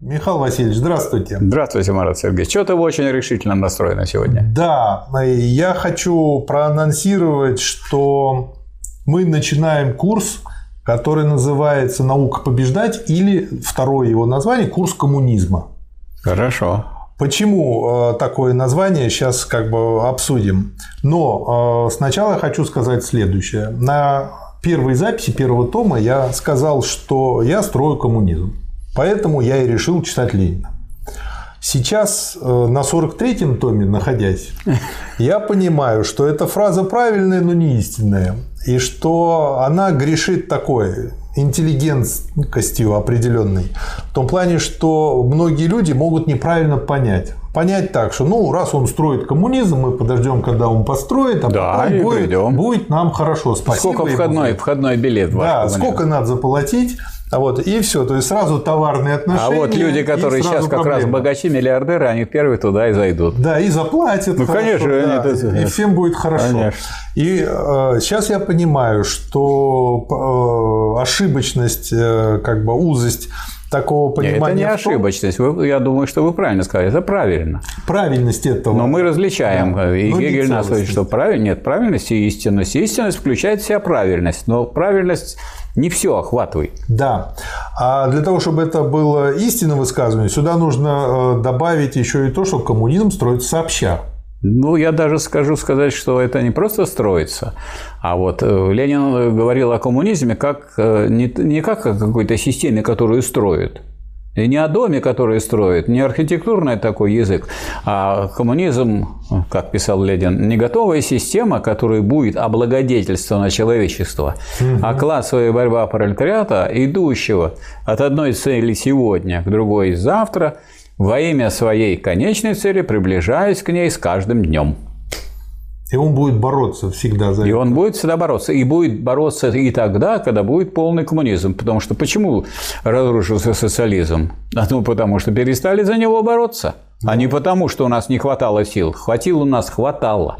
Михаил Васильевич, здравствуйте. Здравствуйте, Марат Сергеевич. Что-то вы очень решительно настроены сегодня. Да, я хочу проанонсировать, что мы начинаем курс, который называется «Наука побеждать» или второе его название – «Курс коммунизма». Хорошо. Почему э, такое название, сейчас как бы обсудим. Но э, сначала я хочу сказать следующее. На первой записи первого тома я сказал, что я строю коммунизм. Поэтому я и решил читать Ленина. Сейчас э, на 43-м томе, находясь, я понимаю, что эта фраза правильная, но не истинная. И что она грешит такой интеллигентностью определенной. В том плане, что многие люди могут неправильно понять. Понять так, что ну раз он строит коммунизм, мы подождем, когда он построит, а да, потом будет, придем. будет нам хорошо. Спасибо. Сколько входной, входной билет? Да, сколько надо заплатить, а вот, и все, то есть сразу товарные отношения. А вот люди, которые сейчас как проблема. раз богачи, миллиардеры, они первые туда и зайдут. Да, и заплатят. Ну, хорошо, конечно, да, они, и всем будет хорошо. Конечно. И э, сейчас я понимаю, что э, ошибочность, э, как бы узость такого понимания. Нет, это не ошибочность. Вы, я думаю, что вы правильно сказали. Это правильно. Правильность этого. Но мы различаем. Да. И Гегель нас учит, что правильно, нет, правильность и истинность. Истинность включает в себя правильность. Но правильность не все охватывай. Да. А для того, чтобы это было истинное высказывание, сюда нужно э, добавить еще и то, что коммунизм строится сообща. Ну, я даже скажу сказать, что это не просто строится, а вот э, Ленин говорил о коммунизме как э, не, не как о какой-то системе, которую строят, и не о доме, который строит, не архитектурный такой язык, а коммунизм, как писал Ленин, не готовая система, которая будет облагодетельствована человечество, угу. а классовая борьба пролетариата, идущего от одной цели сегодня к другой завтра, во имя своей конечной цели, приближаясь к ней с каждым днем. И он будет бороться всегда за и это. И он будет всегда бороться. И будет бороться и тогда, когда будет полный коммунизм. Потому что почему разрушился социализм? Ну, потому что перестали за него бороться. А не потому, что у нас не хватало сил. Хватило у нас, хватало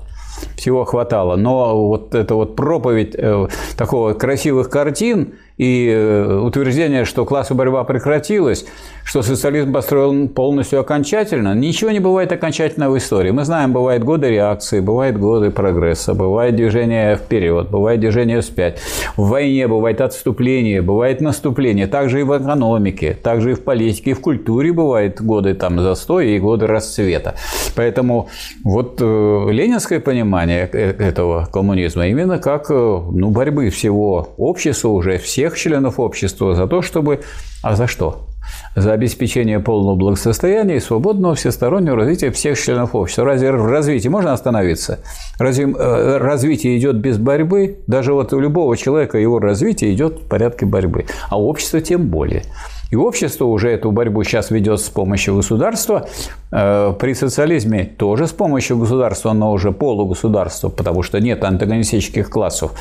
всего хватало. Но вот эта вот проповедь э, такого красивых картин и э, утверждение, что классовая борьба прекратилась, что социализм построен полностью окончательно, ничего не бывает окончательно в истории. Мы знаем, бывают годы реакции, бывают годы прогресса, бывает движение вперед, бывает движение вспять. В войне бывает отступление, бывает наступление. Также и в экономике, также и в политике, и в культуре бывают годы там застоя и годы расцвета. Поэтому вот э, ленинское понимание э, этого коммунизма именно как ну, борьбы всего общества уже, всех всех членов общества за то, чтобы... А за что? За обеспечение полного благосостояния и свободного всестороннего развития всех членов общества. Разве в развитии можно остановиться? Разве э, развитие идет без борьбы? Даже вот у любого человека его развитие идет в порядке борьбы, а общество тем более. И общество уже эту борьбу сейчас ведет с помощью государства. Э, при социализме тоже с помощью государства, но уже полугосударство, потому что нет антагонистических классов.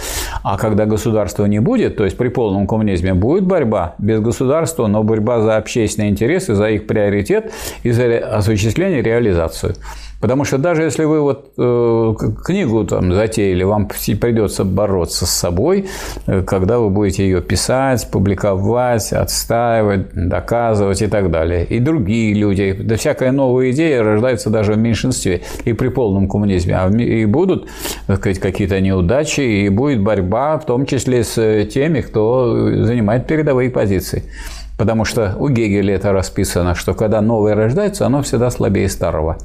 А когда государства не будет, то есть при полном коммунизме будет борьба без государства, но борьба за общественные интересы, за их приоритет и за осуществление, реализацию. Потому что даже если вы вот э, книгу там затеяли, вам придется бороться с собой, э, когда вы будете ее писать, публиковать, отстаивать, доказывать и так далее. И другие люди, да всякая новая идея рождается даже в меньшинстве и при полном коммунизме. А и будут, сказать, какие-то неудачи, и будет борьба, в том числе с теми, кто занимает передовые позиции. Потому что у Гегеля это расписано, что когда новое рождается, оно всегда слабее старого.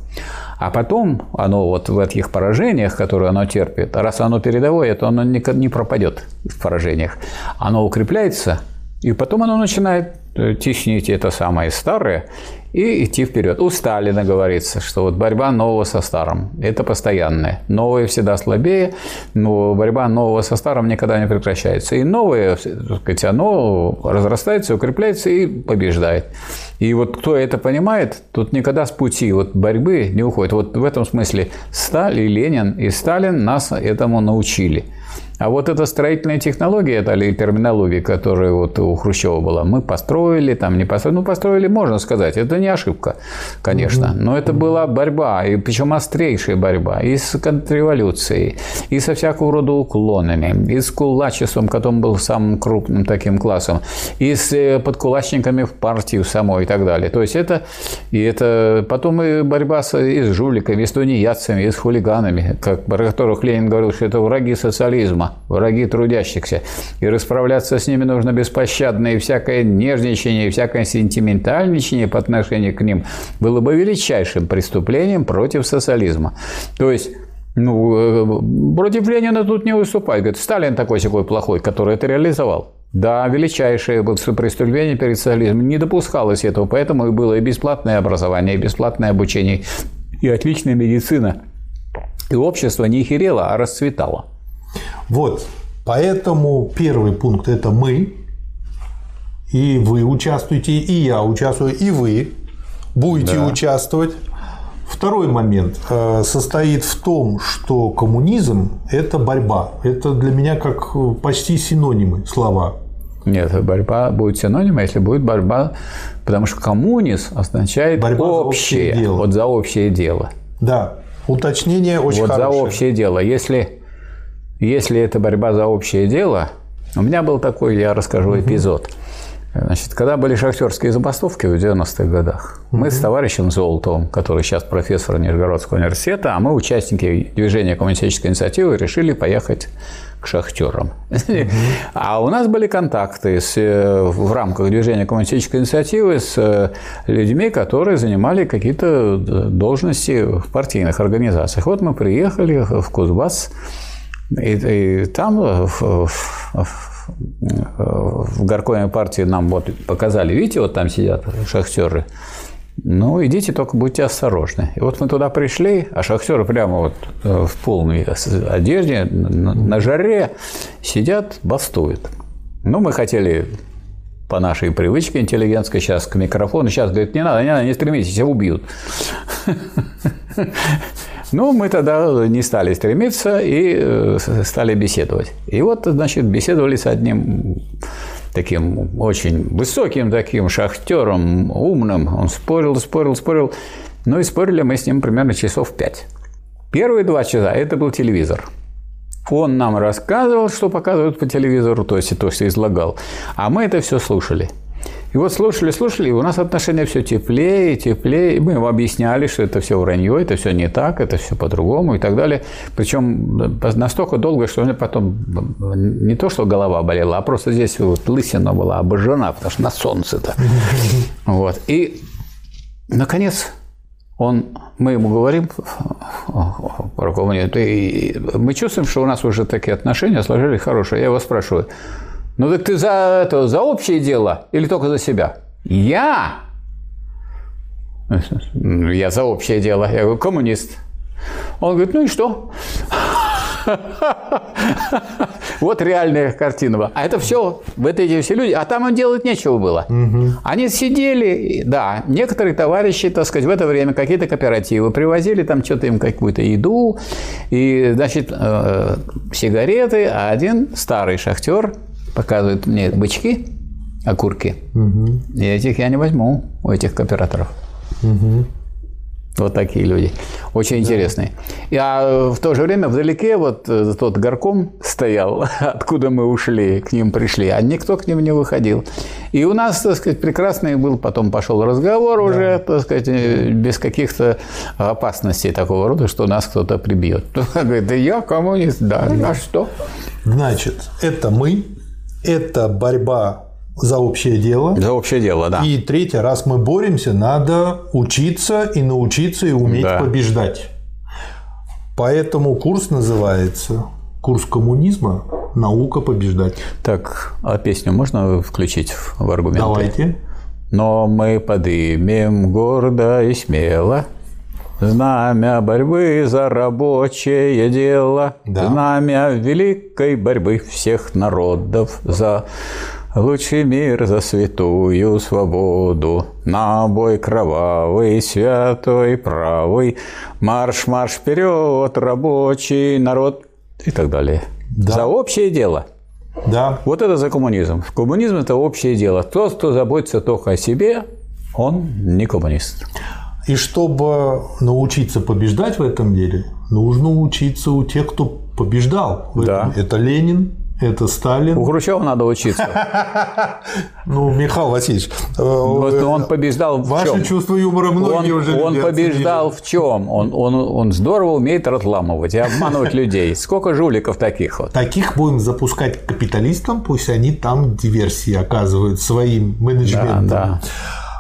А потом оно вот в этих поражениях, которые оно терпит, раз оно передовое, то оно не пропадет в поражениях. Оно укрепляется, и потом оно начинает э, теснить это самое старое и идти вперед. У Сталина говорится, что вот борьба нового со старым – это постоянное. Новое всегда слабее, но борьба нового со старым никогда не прекращается. И новое, так сказать, оно разрастается, укрепляется и побеждает. И вот кто это понимает, тут никогда с пути вот борьбы не уходит. Вот в этом смысле Сталин, Ленин и Сталин нас этому научили. А вот эта строительная технология, это или терминология, которая вот у Хрущева была, мы построили, там не построили. Ну, построили, можно сказать, это не ошибка, конечно. Но это была борьба, и причем острейшая борьба и с контрреволюцией, и со всякого рода уклонами, и с кулачеством, которым был самым крупным таким классом, и с э, подкулачниками в партию самой и так далее. То есть это, и это потом и борьба с, и с жуликами, и с тунеядцами, и с хулиганами, как, про которых Ленин говорил, что это враги социализма, враги трудящихся. И расправляться с ними нужно беспощадно, и всякое нежничание, и всякое сентиментальничание по отношению к ним было бы величайшим преступлением против социализма. То есть ну, э, против Ленина тут не выступать. Говорит, Сталин такой такой плохой, который это реализовал. Да, величайшее преступление перед социализмом. Не допускалось этого, поэтому и было и бесплатное образование, и бесплатное обучение, и отличная медицина. И общество не херело, а расцветало. Вот, поэтому первый пункт – это мы, и вы участвуете, и я участвую, и вы будете да. участвовать. Второй момент э, состоит в том, что коммунизм – это борьба. Это для меня как почти синонимы слова. Нет, борьба будет синонима, если будет борьба, потому что коммунизм означает борьба общее, за общее дело. вот за общее дело. Да, уточнение очень вот хорошее. за общее дело. Если, если это борьба за общее дело, у меня был такой, я расскажу эпизод. Угу. Значит, когда были шахтерские забастовки в 90-х годах, mm-hmm. мы с товарищем Золотовым, который сейчас профессор Нижегородского университэта, а мы, участники движения коммунистической инициативы, решили поехать к шахтерам. А у нас были контакты с, э, в рамках движения коммунистической инициативы с э, людьми, которые занимали какие-то э, должности в партийных организациях. Вот мы приехали в Кузбасс, и, и там в, в, в горкоме партии нам вот показали, видите, вот там сидят шахтеры, ну, идите, только будьте осторожны. И вот мы туда пришли, а шахтеры прямо вот э, в полной одежде, на жаре сидят, бастуют. Ну, мы хотели по нашей привычке интеллигентской сейчас к микрофону. Сейчас говорит, не надо, не надо, не стремитесь, тебя убьют. Ну, мы тогда не стали стремиться и э, стали беседовать. И вот, значит, беседовали с одним таким очень высоким таким шахтером, умным. Он спорил, спорил, спорил. Ну и спорили мы с ним примерно часов пять. Первые два часа – это был телевизор. Он нам рассказывал, что показывают по телевизору, то есть то, что излагал. А мы это все слушали – и вот слушали, слушали, и у нас отношения все теплее, теплее. И мы ему объясняли, что это все вранье, это все не так, это все по-другому и так далее. Причем настолько долго, что у меня потом не то, что голова болела, а просто здесь вот лысина была обожжена, потому что на солнце-то. Вот. И, наконец, он, мы ему говорим, и мы чувствуем, что у нас уже такие отношения сложились хорошие. Я его спрашиваю, ну так ты за это, за общее дело или только за себя? Я? Я за общее дело. Я говорю, коммунист. Он говорит, ну и что? Вот реальная картина. А это все, вот эти все люди, а там им делать нечего было. Они сидели, да, некоторые товарищи, так сказать, в это время какие-то кооперативы привозили там что-то им какую-то еду, и, значит, э, сигареты, а один старый шахтер показывают мне бычки, окурки. Угу. И этих я не возьму у этих кооператоров. Угу. Вот такие люди. Очень да. интересные. И, а в то же время вдалеке вот э, тот горком стоял, откуда мы ушли, к ним пришли, а никто к ним не выходил. И у нас, так сказать, прекрасный был, потом пошел разговор да. уже, так сказать, э, без каких-то опасностей такого рода, что нас кто-то прибьет. Говорит, да я коммунист, да, а что? Значит, это мы, это борьба за общее дело. За общее дело, да. И третье, раз мы боремся, надо учиться и научиться и уметь да. побеждать. Поэтому курс называется курс коммунизма «Наука побеждать». Так, а песню можно включить в аргументы? Давайте. Но мы подымем гордо и смело Знамя борьбы за рабочее дело, да. знамя великой борьбы всех народов за лучший мир, за святую свободу, на бой кровавый, святой, правый, марш, марш вперед, рабочий народ и так далее. Да. За общее дело. Да. Вот это за коммунизм. Коммунизм – это общее дело. Тот, кто заботится только о себе, он не коммунист. И чтобы научиться побеждать в этом деле, нужно учиться у тех, кто побеждал. Да. Это Ленин, это Сталин. У Хрущева надо учиться. Ну, Михаил Васильевич, э, Вот он побеждал в ваше чем? чувство юмора многие уже он побеждал в чем? Он, здорово умеет разламывать и обманывать людей. Сколько жуликов таких вот? Таких будем запускать капиталистам, пусть они там диверсии оказывают своим менеджментом. Да,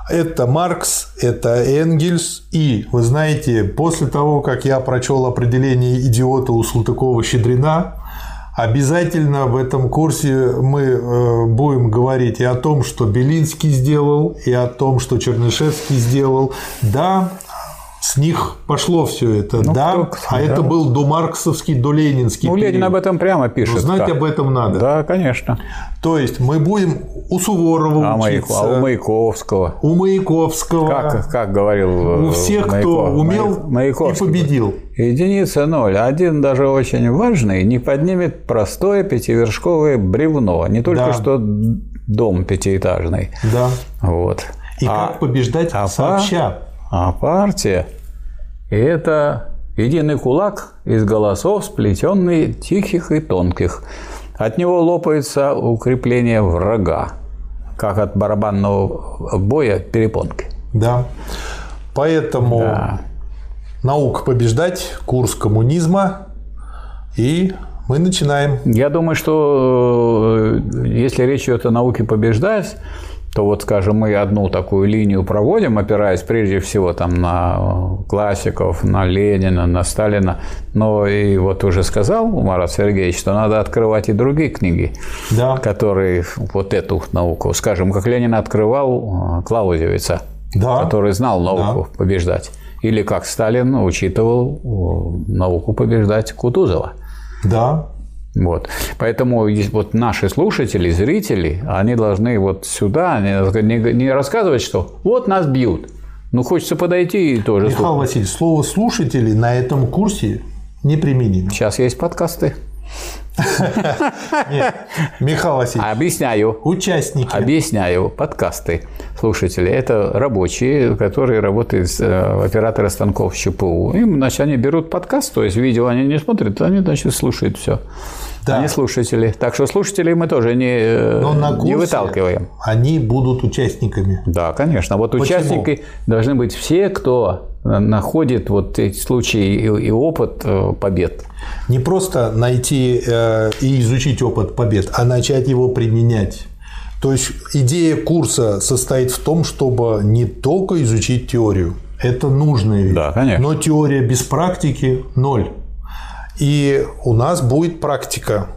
Это Маркс, это Энгельс. И, вы знаете, после того, как я прочел определение идиота у Салтыкова-Щедрина, обязательно в этом курсе мы э, будем говорить и о том, что Белинский сделал, и о том, что Чернышевский сделал. Да, с них пошло все это, да, Ну, кто- а да. это был домарксовский, доленинский Ну, Ленин период. об этом прямо пишет. Но знать Да. об этом надо. Да, конечно. То есть мы будем у Суворова А, учиться, а у Маяковского. у Маяковского, Как, как говорил э, у всех, кто Маяков- умел Маяк- и Маяковский. победил. Единица ноль. Один даже очень важный не поднимет простое пятивершковое бревно. Не только Да. что дом пятиэтажный. Да. Вот. И а, как побеждать а сообща. А партия – это единый кулак из голосов, сплетенный тихих и тонких. От него лопается укрепление врага, как от барабанного боя перепонки. Да. Поэтому Да. наука побеждать, курс коммунизма. И мы начинаем. Я думаю, что э, если речь идет о науке побеждать, то вот, скажем, мы одну такую линию проводим, опираясь прежде всего там на классиков, на Ленина, на Сталина. Но и вот уже сказал Марат Сергеевич, что надо открывать и другие книги, Да. которые вот эту науку, скажем, как Ленин открывал э, Клаузевица, Да. который знал науку побеждать. Или как Сталин учитывал э, науку побеждать Кутузова. Да. Вот. Поэтому вот наши слушатели, зрители, они должны вот сюда не, не- не рассказывать, что вот нас бьют. Ну, хочется подойти и тоже Михаил слушать. Васильевич, слово слушатели на этом курсе неприменимо. Сейчас есть подкасты. Михаил Васильевич, Объясняю. участники. Объясняю. Подкасты. Слушатели – это рабочие, которые работают с э, операторы станков ЧПУ. Им, значит, они берут подкаст, то есть видео они не смотрят, они, значит, слушают все. Да. Они слушатели. Так что слушателей мы тоже не, э, Но на не выталкиваем. они будут участниками. Да, конечно. Вот Почему? участники должны быть все, кто находит вот эти случаи и, и опыт э, побед. Не просто найти э, и изучить опыт побед, а начать его применять. То есть идея курса состоит в том, чтобы не только изучить теорию, это нужная вещь. Да, конечно. Но теория без практики – ноль. И у нас будет практика.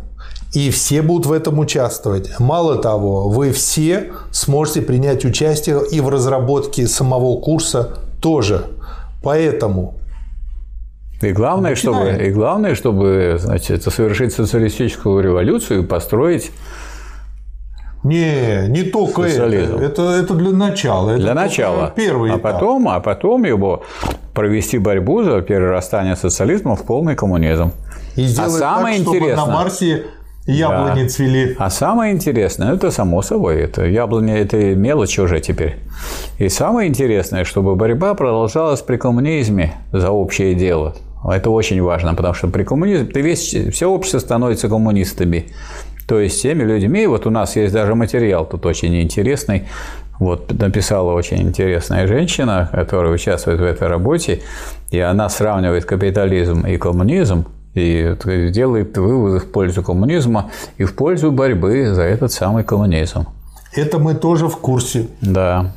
И все будут в этом участвовать. Мало того, вы все сможете принять участие и в разработке самого курса тоже. Поэтому И главное, чтобы, Начинаем. и главное, чтобы значит, совершить социалистическую революцию и построить Не, не только это. Социализм. это. Это для начала. Это для начала. Первый а этап. потом, а потом его провести борьбу за перерастание социализма в полный коммунизм. И сделать а самое так, чтобы интересное- на Марсе яблони Да. цвели. А самое интересное, это само собой, это яблони, это мелочь уже теперь. И самое интересное, чтобы борьба продолжалась при коммунизме за общее дело. Это очень важно, потому что при коммунизме ты весь, все общество становится коммунистами. То есть теми людьми, вот у нас есть даже материал тут очень интересный, вот написала очень интересная женщина, которая участвует в этой работе, и она сравнивает капитализм и коммунизм, и делает выводы в пользу коммунизма и в пользу борьбы за этот самый коммунизм. Это мы тоже в курсе. Да.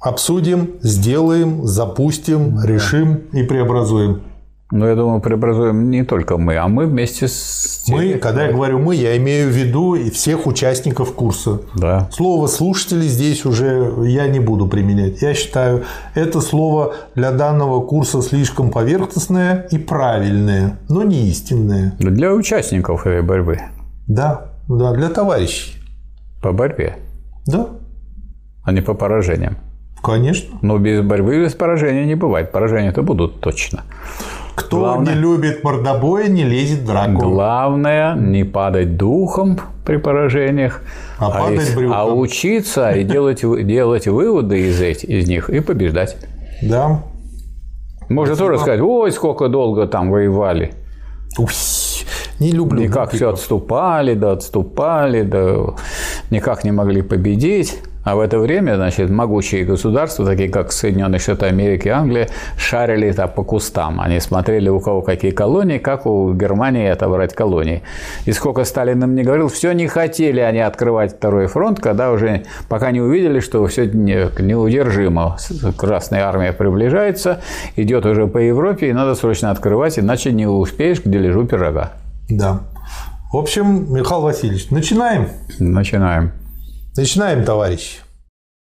Обсудим, сделаем, запустим, решим и преобразуем. Но я думаю, преобразуем не только мы, а мы вместе с теми, Мы, когда я говорю мы, я имею в виду и всех участников курса. Да. Слово слушатели здесь уже я не буду применять. Я считаю, это слово для данного курса слишком поверхностное и правильное, но не истинное. Для участников этой борьбы. Да, да, для товарищей. По борьбе, Да, а не по поражениям. конечно. Но без борьбы и без поражения не бывает. Поражения-то будут точно. Кто Главное... не любит мордобоя, не лезет в драку. Главное не падать духом при поражениях, а, а, падать из, а учиться и делать, делать выводы из, этих, из них и побеждать. Да. Можно Спасибо. тоже сказать, ой, сколько долго там воевали. Ух, не люблю. Никак все отступали, да отступали, да никак не могли победить. А в это время, значит, могучие государства, такие как Соединенные Штаты Америки и Англия, шарили это по кустам. Они смотрели, у кого какие колонии, как у Германии отобрать колонии. И сколько Сталин им не говорил, все не хотели они открывать второй фронт, когда уже, пока не увидели, что все неудержимо. Красная армия приближается, идет уже по Европе, и надо срочно открывать, иначе не успеешь к дележу пирога. Да. В общем, Михаил Васильевич, начинаем? Начинаем. Начинаем, товарищи.